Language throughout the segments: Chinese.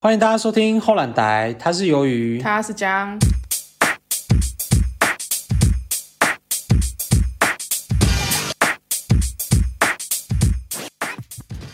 欢迎大家收听后懒台，他是鱿鱼，他是姜。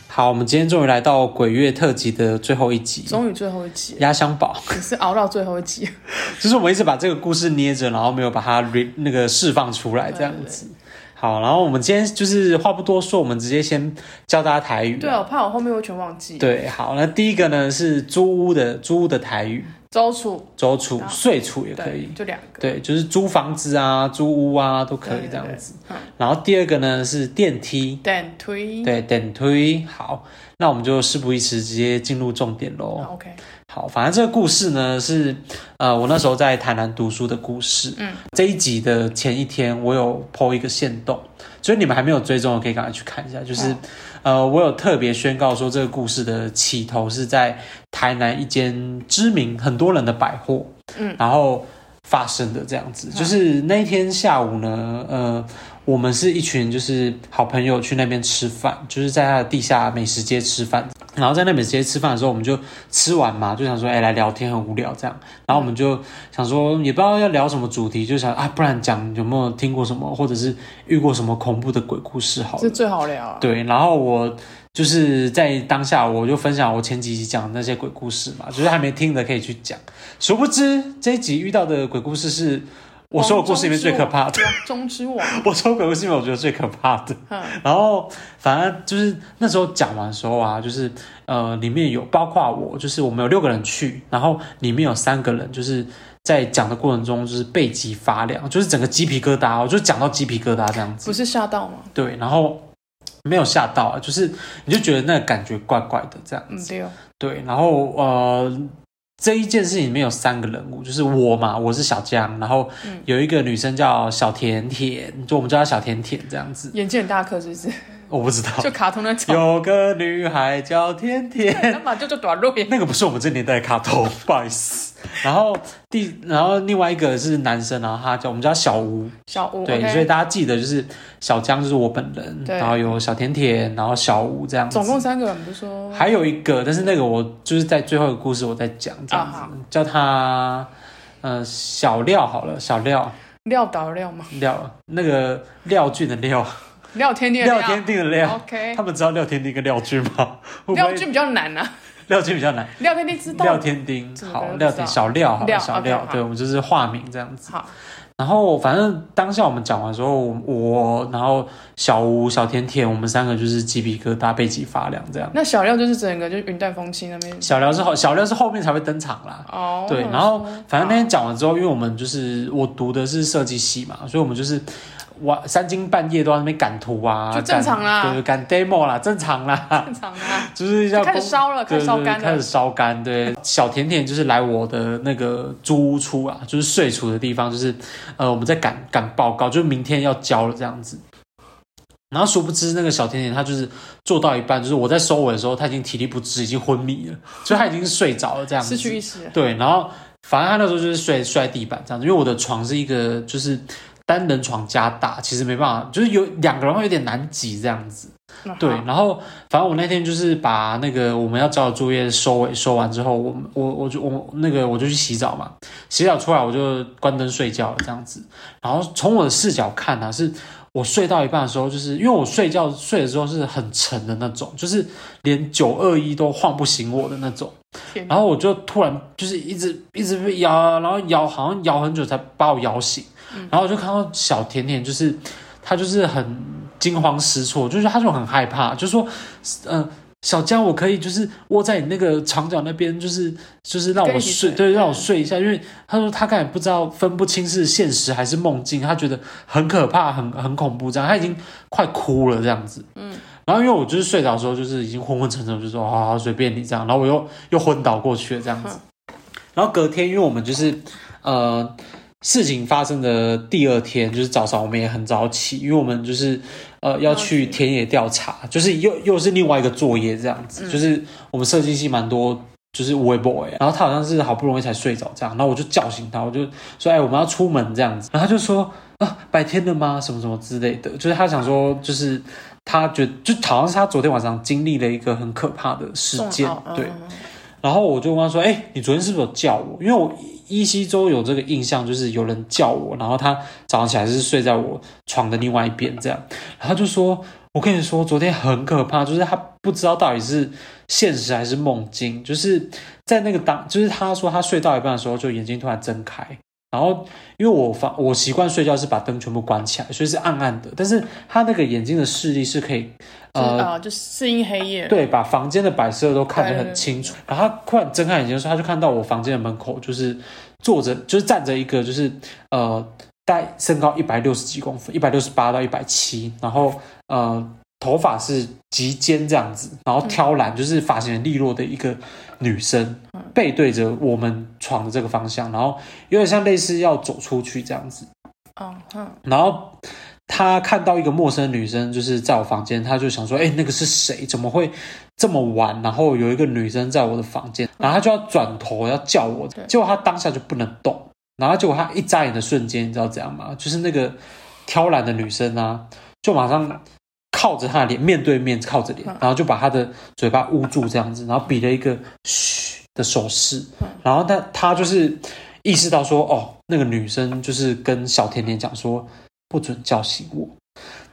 好，我们今天终于来到鬼月特辑的最后一集，终于最后一集，压箱宝，只是熬到最后一集，就是我们一直把这个故事捏着，然后没有把它 re 那个释放出来，这样子。好，然后我们今天就是话不多说，我们直接先教大家台语。对啊，我怕我后面会全忘记。对，好，那第一个呢是租屋的租屋的台语，租处、租处，睡处也可以，就两个。对，就是租房子啊、租屋啊都可以这样子。然后第二个呢是电梯，电梯，对，电梯。好，那我们就事不宜迟，直接进入重点喽。OK。好，反正这个故事呢是，呃，我那时候在台南读书的故事。嗯，这一集的前一天，我有 po 一个线动，所以你们还没有追踪的，可以赶快去看一下。就是，我有特别宣告说，这个故事的起头是在台南一间知名很多人的百货，嗯，然后发生的这样子。嗯、就是那一天下午呢，呃，我们是一群就是好朋友去那边吃饭，就是在他的地下美食街吃饭。然后在那美食街吃饭的时候，我们就吃完嘛，就想说，哎，来聊天很无聊这样。然后我们就想说，也不知道要聊什么主题，就想啊，不然讲有没有听过什么，或者是遇过什么恐怖的鬼故事好？这最好聊啊。对，然后我就是在当下，我就分享我前几集讲的那些鬼故事嘛，就是还没听的可以去讲。殊不知这一集遇到的鬼故事是。我说我故事里面最可怕的，中之王。我说鬼故事里面我觉得最可怕的。然后反正就是那时候讲完的时候啊，就是呃里面有包括我，就是我们有六个人去，然后里面有三个人就是在讲的过程中就是背脊发凉，就是整个鸡皮疙瘩，我就讲到鸡皮疙瘩这样子。不是吓到吗？对，然后没有吓到啊，就是你就觉得那个感觉怪怪的这样子。对，对，然后呃。这一件事情里面有三个人物，就是我嘛，我是小江，然后有一个女生叫小甜甜，就我们叫她小甜甜这样子。眼睛很大颗是不是？我不知道，就卡通那种。有个女孩叫甜甜，那嘛就叫短路。那个不是我们这年代的卡通，不好意思。然后第，然后另外一个是男生，然后他叫我们叫小吴，小吴。对，所以大家记得就是小江就是我本人，然后有小甜甜，然后小吴这样子。总共三个人，不是说？还有一个，但是那个我就是在最后一个故事我在讲这样子，叫他呃小廖好了，小廖。廖导廖吗？廖那个廖俊的廖。廖天丁，廖天定的廖，OK，他们知道廖天定跟廖俊吗？廖俊比较难啊，廖俊比较难。廖天丁知道。廖天丁，好，廖天小廖，好，小廖，对，我们就是化名这样子。好，然后反正当下我们讲完之后，我，然后小吴、小甜甜，我们三个就是鸡皮疙瘩、背脊发凉这样。那小廖就是整个就是云淡风轻那边。小廖是后，小廖是后面才会登场啦。哦。对，然后反正那天讲完之后，因为我们就是我读的是设计系嘛，所以我们就是。哇，三更半夜都在那边赶图啊，就正常啦，对，赶 demo 啦，正常啦，正常啦，就是要开始烧了，开始烧干了，开始烧干。对，小甜甜就是来我的那个租屋处啊，就是睡处的地方，就是呃，我们在赶赶报告，就是明天要交了这样子。然后殊不知那个小甜甜她就是做到一半，就是我在收尾的时候，她已经体力不支，已经昏迷了，所以她已经睡着了这样子，失去意识。对，然后反正她那时候就是睡睡在地板这样子，因为我的床是一个就是。单人床加大，其实没办法，就是有两个人会有点难挤这样子。对，然后反正我那天就是把那个我们要交的作业收尾收完之后，我我我就我那个我就去洗澡嘛，洗澡出来我就关灯睡觉了这样子。然后从我的视角看啊，是我睡到一半的时候，就是因为我睡觉睡的时候是很沉的那种，就是连九二一都晃不醒我的那种。然后我就突然就是一直一直被摇，然后摇好像摇很久才把我摇醒。然后我就看到小甜甜，就是她就是很惊慌失措，就是她就很害怕，就说，呃，小江，我可以就是窝在你那个床角那边，就是就是让我睡，对，让我睡一下，因为他说他刚才不知道分不清是现实还是梦境，他觉得很可怕，很很恐怖，这样他已经快哭了这样子。嗯，然后因为我就是睡着的时候就是已经昏昏沉沉，就说好好随便你这样，然后我又又昏倒过去了这样子，然后隔天因为我们就是呃。事情发生的第二天，就是早上我们也很早起，因为我们就是呃要去田野调查，就是又又是另外一个作业这样子，嗯、就是我们设计系蛮多就是微 boy，然后他好像是好不容易才睡着这样，然后我就叫醒他，我就说哎我们要出门这样子，然后他就说啊白天的吗？什么什么之类的，就是他想说就是他觉得就好像是他昨天晚上经历了一个很可怕的事件，对。然后我就问他说：“哎，你昨天是不是有叫我？因为我依稀中有这个印象，就是有人叫我，然后他早上起来是睡在我床的另外一边这样。”然后就说：“我跟你说，昨天很可怕，就是他不知道到底是现实还是梦境，就是在那个当，就是他说他睡到一半的时候，就眼睛突然睁开。”然后，因为我房我习惯睡觉是把灯全部关起来，所以是暗暗的。但是他那个眼睛的视力是可以，呃，就适应黑夜。对，把房间的摆设都看得很清楚。然后他突然睁开眼睛的时候，他就看到我房间的门口就是坐着，就是站着一个，就是呃，大概身高一百六十几公分，一百六十八到一百七，然后呃。头发是及肩这样子，然后挑染，就是发型很利落的一个女生，背对着我们床的这个方向，然后有点像类似要走出去这样子。然后他看到一个陌生女生，就是在我房间，他就想说：“哎，那个是谁？怎么会这么晚？然后有一个女生在我的房间，然后他就要转头要叫我，结果他当下就不能动，然后结果他一眨眼的瞬间，你知道怎样吗？就是那个挑染的女生啊，就马上。”靠着他的脸，面对面靠着脸，然后就把他的嘴巴捂住，这样子，然后比了一个嘘的手势，然后他他就是意识到说，哦，那个女生就是跟小甜甜讲说，不准叫醒我，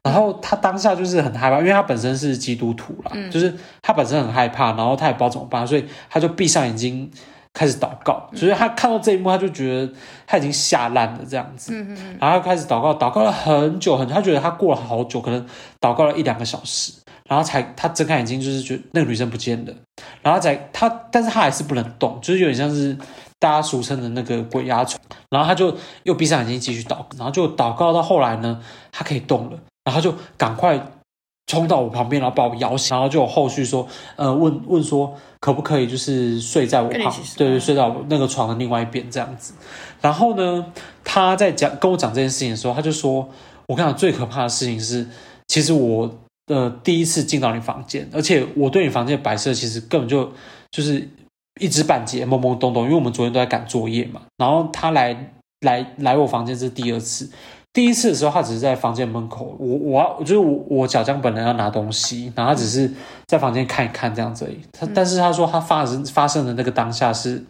然后他当下就是很害怕，因为他本身是基督徒啦，就是他本身很害怕，然后他也不知道怎么办，所以他就闭上眼睛。开始祷告，所以他看到这一幕，他就觉得他已经吓烂了这样子。然后他开始祷告，祷告了很久很久，他觉得他过了好久，可能祷告了一两个小时，然后才他睁开眼睛，就是觉得那个女生不见了。然后才他，但是他还是不能动，就是有点像是大家俗称的那个鬼压床。然后他就又闭上眼睛继续祷，然后就祷告到后来呢，他可以动了，然后就赶快。冲到我旁边，然后把我摇醒，然后就有后续说，呃，问问说可不可以就是睡在我旁，对对，睡在我那个床的另外一边这样子。然后呢，他在讲跟我讲这件事情的时候，他就说，我跟你讲最可怕的事情是，其实我的、呃、第一次进到你房间，而且我对你房间的摆设其实根本就就是一知半解，懵懵懂懂，因为我们昨天都在赶作业嘛。然后他来来来我房间这是第二次。第一次的时候，他只是在房间门口，我我我就是我我小江本人要拿东西，然后他只是在房间看一看这样子而已。他但是他说他发生发生的那个当下是，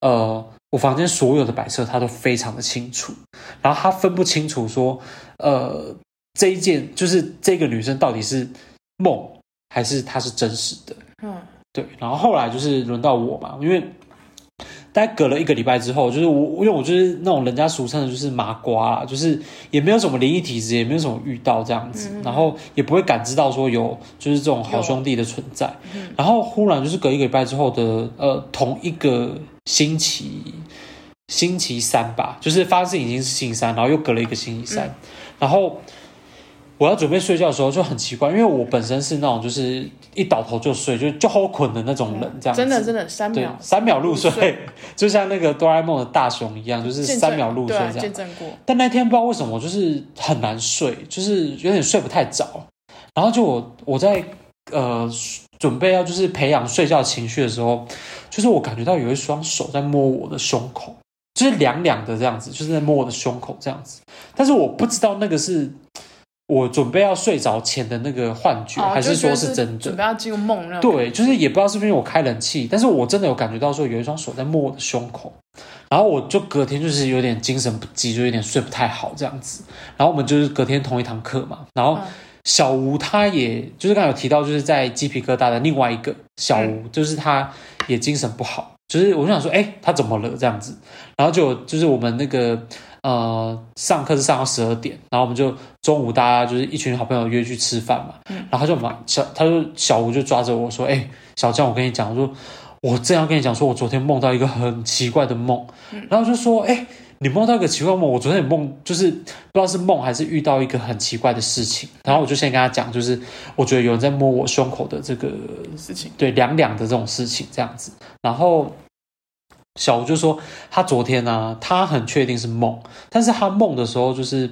呃，我房间所有的摆设他都非常的清楚，然后他分不清楚说，呃，这一件就是这个女生到底是梦还是她是真实的。嗯，对。然后后来就是轮到我嘛，因为。大概隔了一个礼拜之后，就是我，因为我就是那种人家俗称的，就是麻瓜啦，就是也没有什么灵异体质，也没有什么遇到这样子，嗯、然后也不会感知到说有就是这种好兄弟的存在。嗯、然后忽然就是隔一个礼拜之后的呃同一个星期星期三吧，就是发现已经是星期三，然后又隔了一个星期三，嗯、然后。我要准备睡觉的时候就很奇怪，因为我本身是那种就是一倒头就睡，就就好困的那种人，这样子。真的真的三秒三秒入睡，就像那个哆啦 A 梦的大雄一样，就是三秒入睡这样。见证过。但那天不知道为什么，就是很难睡，就是有点睡不太着。然后就我我在呃准备要就是培养睡觉情绪的时候，就是我感觉到有一双手在摸我的胸口，就是凉凉的这样子，就是在摸我的胸口这样子。但是我不知道那个是。我准备要睡着前的那个幻觉，还是说是真的？准备要进入梦那对，就是也不知道是不是因为我开冷气，但是我真的有感觉到说有一双手在摸我的胸口，然后我就隔天就是有点精神不济，就有点睡不太好这样子。然后我们就是隔天同一堂课嘛，然后小吴他也就是刚才有提到，就是在鸡皮疙瘩的另外一个小吴，就是他也精神不好，就是我就想说，哎，他怎么了这样子？然后就就是我们那个。呃，上课是上到十二点，然后我们就中午大家就是一群好朋友约去吃饭嘛，嗯、然后他就马小，他就小吴就抓着我说：“哎、欸，小江，我跟你讲，我说我正要跟你讲，说我昨天梦到一个很奇怪的梦，嗯、然后就说：哎、欸，你梦到一个奇怪梦，我昨天也梦，就是不知道是梦还是遇到一个很奇怪的事情，然后我就先跟他讲，就是我觉得有人在摸我胸口的这个事情，对，凉凉的这种事情这样子，然后。”小吴就说，他昨天呢、啊，他很确定是梦，但是他梦的时候就是，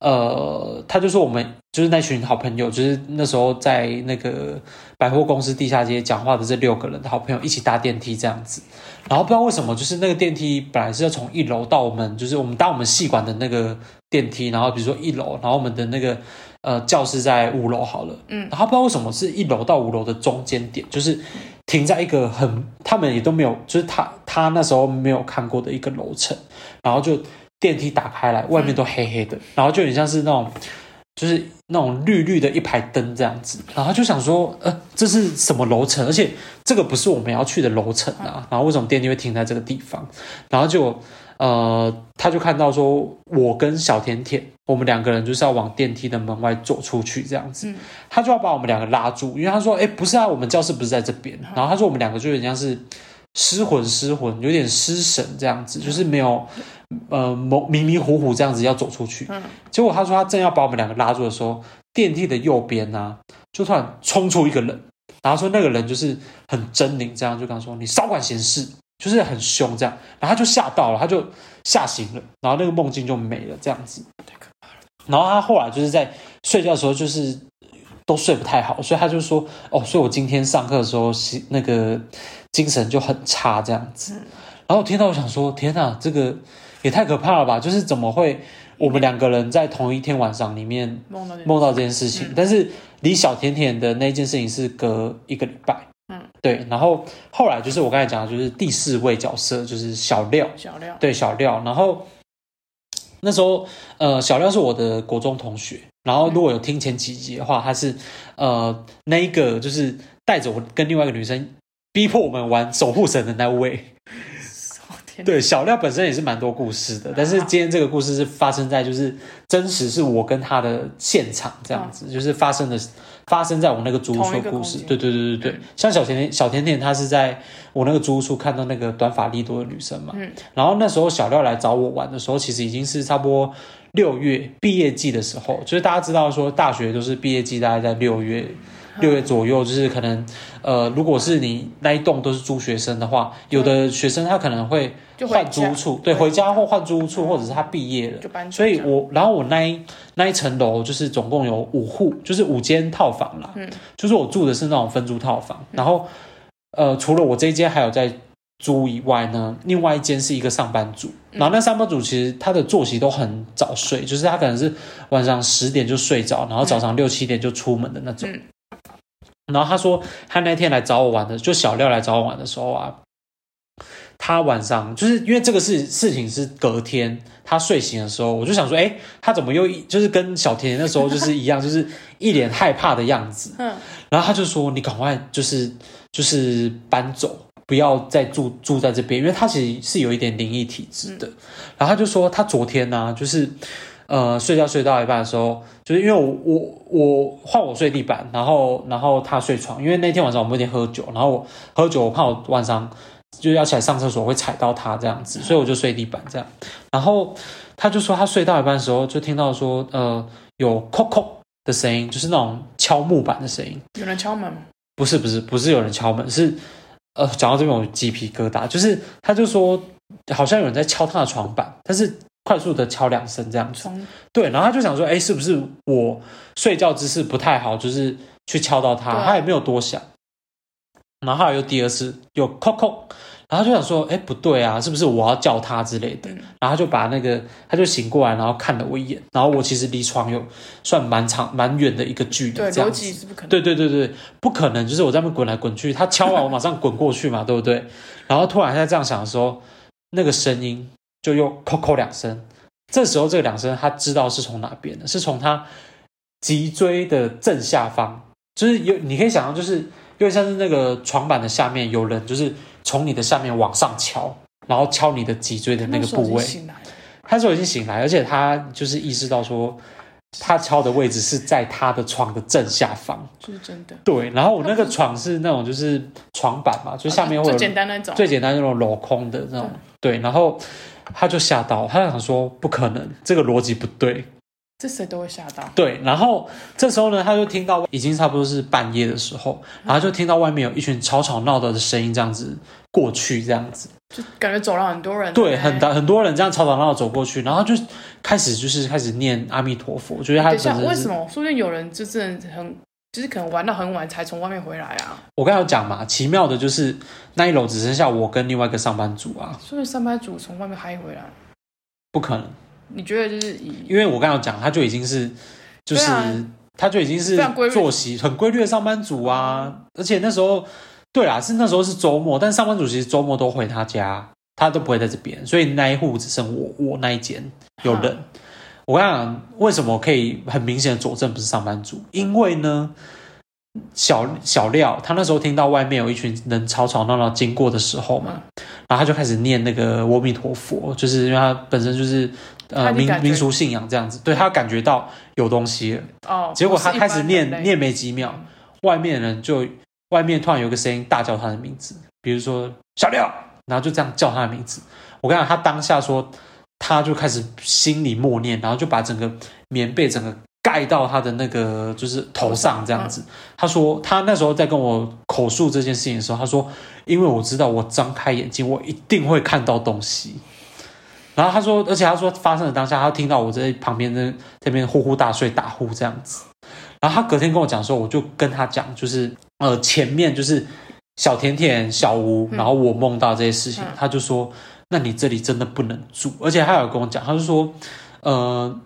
呃，他就说我们就是那群好朋友，就是那时候在那个百货公司地下街讲话的这六个人的好朋友一起搭电梯这样子，然后不知道为什么，就是那个电梯本来是要从一楼到我们，就是我们搭我们系馆的那个电梯，然后比如说一楼，然后我们的那个呃教室在五楼好了，嗯，然后不知道为什么是一楼到五楼的中间点，就是停在一个很他们也都没有，就是他他那时候没有看过的一个楼层，然后就电梯打开来，外面都黑黑的，然后就很像是那种就是那种绿绿的一排灯这样子，然后就想说，呃，这是什么楼层？而且这个不是我们要去的楼层啊，然后为什么电梯会停在这个地方？然后就。呃，他就看到说，我跟小甜甜，我们两个人就是要往电梯的门外走出去，这样子，他就要把我们两个拉住，因为他说，哎，不是啊，我们教室不是在这边。然后他说，我们两个就有点像是失魂失魂，有点失神这样子，就是没有，呃，蒙迷迷糊糊这样子要走出去。结果他说，他正要把我们两个拉住的时候，电梯的右边呢、啊，就突然冲出一个人，然后说那个人就是很狰狞，这样就跟他说，你少管闲事。就是很凶这样，然后他就吓到了，他就吓醒了，然后那个梦境就没了这样子。太可怕了。然后他后来就是在睡觉的时候，就是都睡不太好，所以他就说：“哦，所以我今天上课的时候，那个精神就很差这样子。”然后我听到我想说：“天哪，这个也太可怕了吧！就是怎么会我们两个人在同一天晚上里面梦到这件事情？但是离小甜甜的那件事情是隔一个礼拜。”嗯，对，然后后来就是我刚才讲的，就是第四位角色，就是小廖，小廖，对，小廖。然后那时候，呃，小廖是我的国中同学。然后如果有听前几集的话，他是呃那一个就是带着我跟另外一个女生逼迫我们玩守护神的那位。对，小廖本身也是蛮多故事的，但是今天这个故事是发生在就是真实是我跟他的现场这样子，就是发生的。发生在我那个租屋处的故事，对对对对对，嗯、像小甜甜小甜甜，她是在我那个租屋处看到那个短发利多的女生嘛，嗯，然后那时候小廖来找我玩的时候，其实已经是差不多六月毕业季的时候，就是大家知道说大学都是毕业季，大概在六月。六月左右，就是可能，呃，如果是你那一栋都是租学生的话，有的学生他可能会换租处，对，回家或换租处，或者是他毕业了，就搬。所以我，然后我那一那一层楼就是总共有五户，就是五间套房啦，嗯，就是我住的是那种分租套房，然后，呃，除了我这一间还有在租以外呢，另外一间是一个上班族，然后那上班族其实他的作息都很早睡，就是他可能是晚上十点就睡着，然后早上六七点就出门的那种。然后他说，他那天来找我玩的，就小廖来找我玩的时候啊，他晚上就是因为这个事事情是隔天他睡醒的时候，我就想说，哎，他怎么又就是跟小甜甜那时候就是一样，就是一脸害怕的样子。嗯，然后他就说，你赶快就是就是搬走，不要再住住在这边，因为他其实是有一点灵异体质的。然后他就说，他昨天呢、啊，就是。呃，睡觉睡到一半的时候，就是因为我我我换我睡地板，然后然后他睡床，因为那天晚上我们有点喝酒，然后我喝酒我怕我晚上就要起来上厕所会踩到他这样子，所以我就睡地板这样。然后他就说他睡到一半的时候就听到说呃有叩叩的声音，就是那种敲木板的声音。有人敲门？不是不是不是有人敲门，是呃讲到这边我鸡皮疙瘩，就是他就说好像有人在敲他的床板，但是。快速的敲两声这样子，对，然后他就想说，哎，是不是我睡觉姿势不太好，就是去敲到他，他也没有多想。然后又第二次又叩叩，然后就想说，哎，不对啊，是不是我要叫他之类的？然后他就把那个，他就醒过来，然后看了我一眼。然后我其实离床有算蛮长蛮远的一个距离，这样子。对对对对，不可能，就是我在那边滚来滚去，他敲完我马上滚过去嘛，对不对？然后突然在这样想的时候，那个声音。就又扣扣两声，这时候这两声他知道是从哪边的，是从他脊椎的正下方，就是有你可以想象，就是因为像是那个床板的下面有人，就是从你的下面往上敲，然后敲你的脊椎的那个部位。他说已经醒来，而且他就是意识到说，他敲的位置是在他的床的正下方，就是真的。对，然后我那个床是那种就是床板嘛，就下面会有最简单那种，最简单那种镂空的那种，对，然后。他就吓到，他就想说不可能，这个逻辑不对，这谁都会吓到。对，然后这时候呢，他就听到已经差不多是半夜的时候，然后就听到外面有一群吵吵闹闹的声音，这样子过去，这样子就感觉走了很多人，对，很大很多人这样吵吵闹闹走过去，然后就开始就是开始念阿弥陀佛，我觉得他等一下为什么说不定有人就真的很。就是可能玩到很晚才从外面回来啊！我刚才有讲嘛，奇妙的就是那一楼只剩下我跟另外一个上班族啊。所以上班族从外面嗨回来？不可能。你觉得就是以？因为我刚才有讲，他就已经是，就是、啊、他就已经是作息很规律的上班族啊。而且那时候对啦，是那时候是周末，但上班族其实周末都回他家，他都不会在这边，所以那一户只剩我我那一间有人。我跟你讲，为什么可以很明显的佐证不是上班族？因为呢，小小廖他那时候听到外面有一群人吵吵闹闹经过的时候嘛，然后他就开始念那个阿弥陀佛，就是因为他本身就是呃民民俗信仰这样子，对，他感觉到有东西了哦。结果他开始念念没几秒，外面的人就外面突然有个声音大叫他的名字，比如说小廖，然后就这样叫他的名字。我跟你讲，他当下说。他就开始心里默念，然后就把整个棉被整个盖到他的那个就是头上这样子。他说他那时候在跟我口述这件事情的时候，他说因为我知道我张开眼睛我一定会看到东西。然后他说，而且他说发生的当下，他听到我在旁边在这边呼呼大睡打呼这样子。然后他隔天跟我讲说，我就跟他讲，就是呃前面就是小甜甜小吴，然后我梦到这些事情，他就说。那你这里真的不能住，而且他有跟我讲，他就说，呃，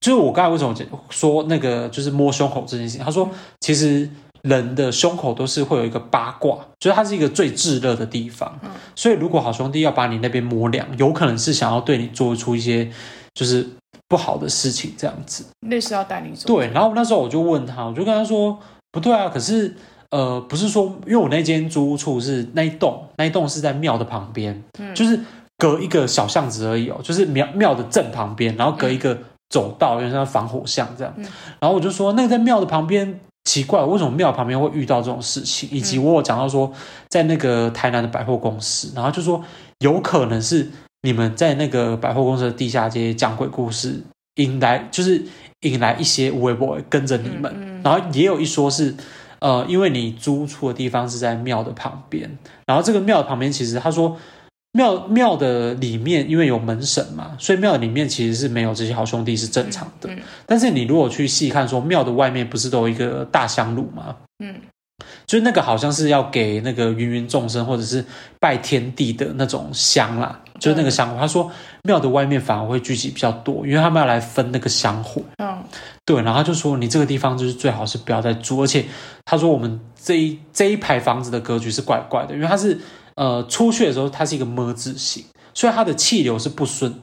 就是我刚才为什么说那个就是摸胸口这件事情，他说其实人的胸口都是会有一个八卦，就是它是一个最炙热的地方，所以如果好兄弟要把你那边摸凉，有可能是想要对你做出一些就是不好的事情，这样子，类似要带你走。对，然后那时候我就问他，我就跟他说，不对啊，可是。呃，不是说，因为我那间租屋处是那一栋，那一栋是在庙的旁边，嗯，就是隔一个小巷子而已哦，就是庙庙的正旁边，然后隔一个走道，有点像防火巷这样。嗯，然后我就说，那个在庙的旁边，奇怪，为什么庙旁边会遇到这种事情？以及我有讲到说，在那个台南的百货公司，然后就说有可能是你们在那个百货公司的地下街讲鬼故事，引来就是引来一些乌龟 boy 跟着你们，嗯嗯，然后也有一说是。呃，因为你租处的地方是在庙的旁边，然后这个庙旁边其实他说庙庙的里面因为有门神嘛，所以庙里面其实是没有这些好兄弟是正常的。嗯嗯、但是你如果去细看，说庙的外面不是都有一个大香炉吗？嗯，就那个好像是要给那个芸芸众生或者是拜天地的那种香啦。就是那个香火，他说庙的外面反而会聚集比较多，因为他们要来分那个香火。嗯，对，然后他就说你这个地方就是最好是不要再住，而且他说我们这一这一排房子的格局是怪怪的，因为它是呃出去的时候它是一个么字形，所以它的气流是不顺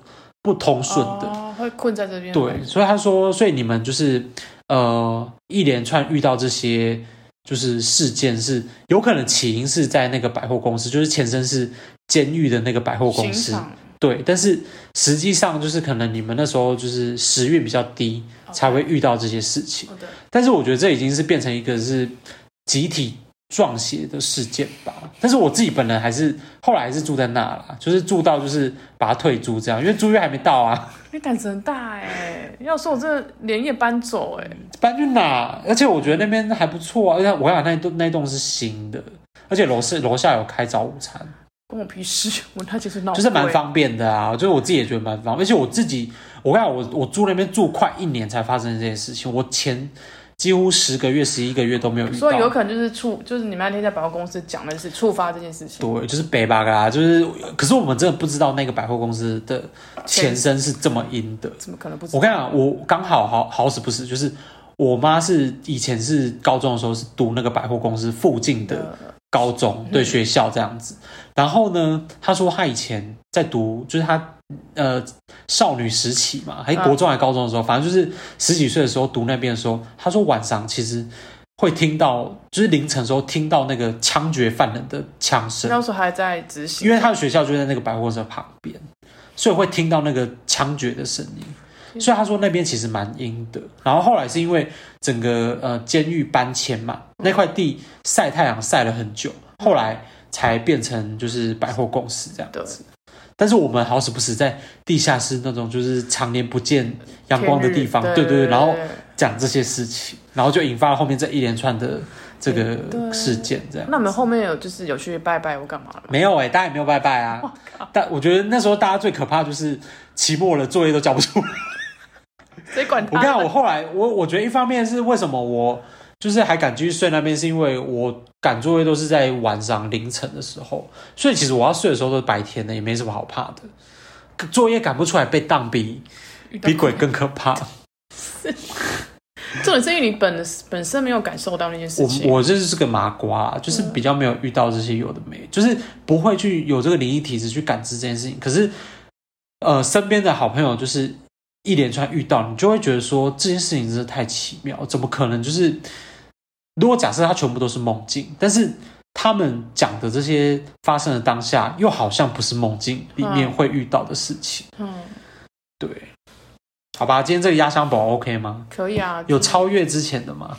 不通顺的，哦，会困在这边。对，所以他说，所以你们就是呃一连串遇到这些就是事件是有可能起因是在那个百货公司，就是前身是。监狱的那个百货公司，对，但是实际上就是可能你们那时候就是时运比较低.才会遇到这些事情。但是我觉得这已经是变成一个是集体撞邪的事件吧。但是我自己本人还是后来还是住在那啦，就是住到就是把它退租这样，因为租约还没到啊。你胆子很大哎、欸！要说我真的连夜搬走哎、欸，搬去哪？而且我觉得那边还不错啊，而且我想那栋那栋是新的，而且楼是楼下有开早午餐。关我屁事！我那就是闹，就是蛮方便的啊。就是我自己也觉得蛮方便，而且我自己，我跟你讲，我我住那边住快一年才发生这件事情。我前几乎十个月、十一个月都没有遇到，所以有可能就是触，就是你们那天在百货公司讲的是触发这件事情。对，就是北巴嘎，就是。可是我们真的不知道那个百货公司的前身是这么阴的，怎么可能不知道？我跟你讲，我刚好好好死不死，就是我妈是以前是高中的时候是读那个百货公司附近的。高中对学校这样子，然后呢，他说他以前在读，就是他呃少女时期嘛，还国中还高中的时候，反正就是十几岁的时候读那边的时候，他说晚上其实会听到，就是凌晨的时候听到那个枪决犯人的枪声。那时候还在执行，因为他的学校就在那个百货公司旁边，所以会听到那个枪决的声音。所以他说那边其实蛮阴的，然后后来是因为整个呃监狱搬迁嘛，那块地晒太阳晒了很久，后来才变成就是百货公司这样子。但是我们好死不死在地下室那种就是常年不见阳光的地方，对对对，然后讲这些事情，然后就引发了后面这一连串的这个事件这样。那我们后面有就是有去拜拜或干嘛了？没有哎、欸，大家也没有拜拜啊。但我觉得那时候大家最可怕就是期末了，作业都交不出来。谁管他？我看我后来，我我觉得一方面是为什么我就是还敢继续睡那边，是因为我赶作业都是在晚上凌晨的时候，所以其实我要睡的时候都是白天的，也没什么好怕的。作业赶不出来被当比比鬼更可怕。这种是因为你本本身没有感受到那件事情。我我就是个麻瓜，就是比较没有遇到这些有的没，嗯、就是不会去有这个灵异体质去感知这件事情。可是，呃，身边的好朋友就是一连串遇到，你就会觉得说这件事情真的太奇妙，怎么可能？就是如果假设它全部都是梦境，但是他们讲的这些发生的当下，又好像不是梦境里面会遇到的事情。嗯，对。好吧，今天这个压箱宝 OK 吗？可以啊。有超越之前的吗？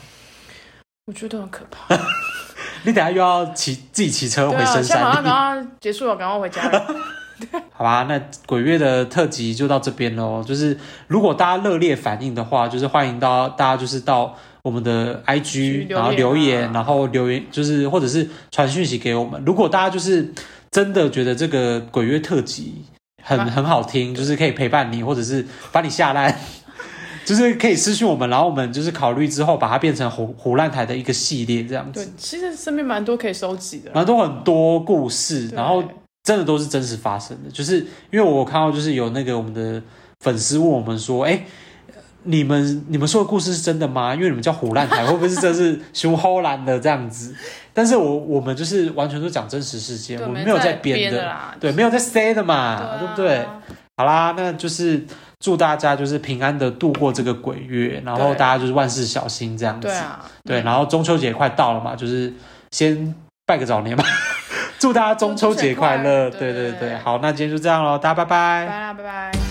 我觉得很可怕。你等下又要骑自己骑车回深山。马上赶快结束了，赶快回家。好吧，那鬼月的特辑就到这边喽。就是如果大家热烈反应的话，就是欢迎到大家就是到我们的 IG，然后留言，然后留言就是或者是传讯息给我们。如果大家就是真的觉得这个鬼月特辑。很很好听，就是可以陪伴你，或者是把你吓烂，就是可以私讯我们，然后我们就是考虑之后把它变成胡胡烂台的一个系列这样子。对，其实身边蛮多可以收集的，蛮多很多故事，然后真的都是真实发生的。就是因为我看到，就是有那个我们的粉丝问我们说，哎。你们你们说的故事是真的吗？因为你们叫虎烂台，会不会是真是熊吼烂的这样子？但是我我们就是完全都讲真实事件，我们没有在编的，的对，没有在塞的嘛，对，啊、对不对？好啦，那就是祝大家就是平安的度过这个鬼月，然后大家就是万事小心这样子。对啊，对，然后中秋节快到了嘛，就是先拜个早年嘛，祝大家中秋节快乐。对对对，好，那今天就这样喽，大家拜拜，拜啦，拜拜。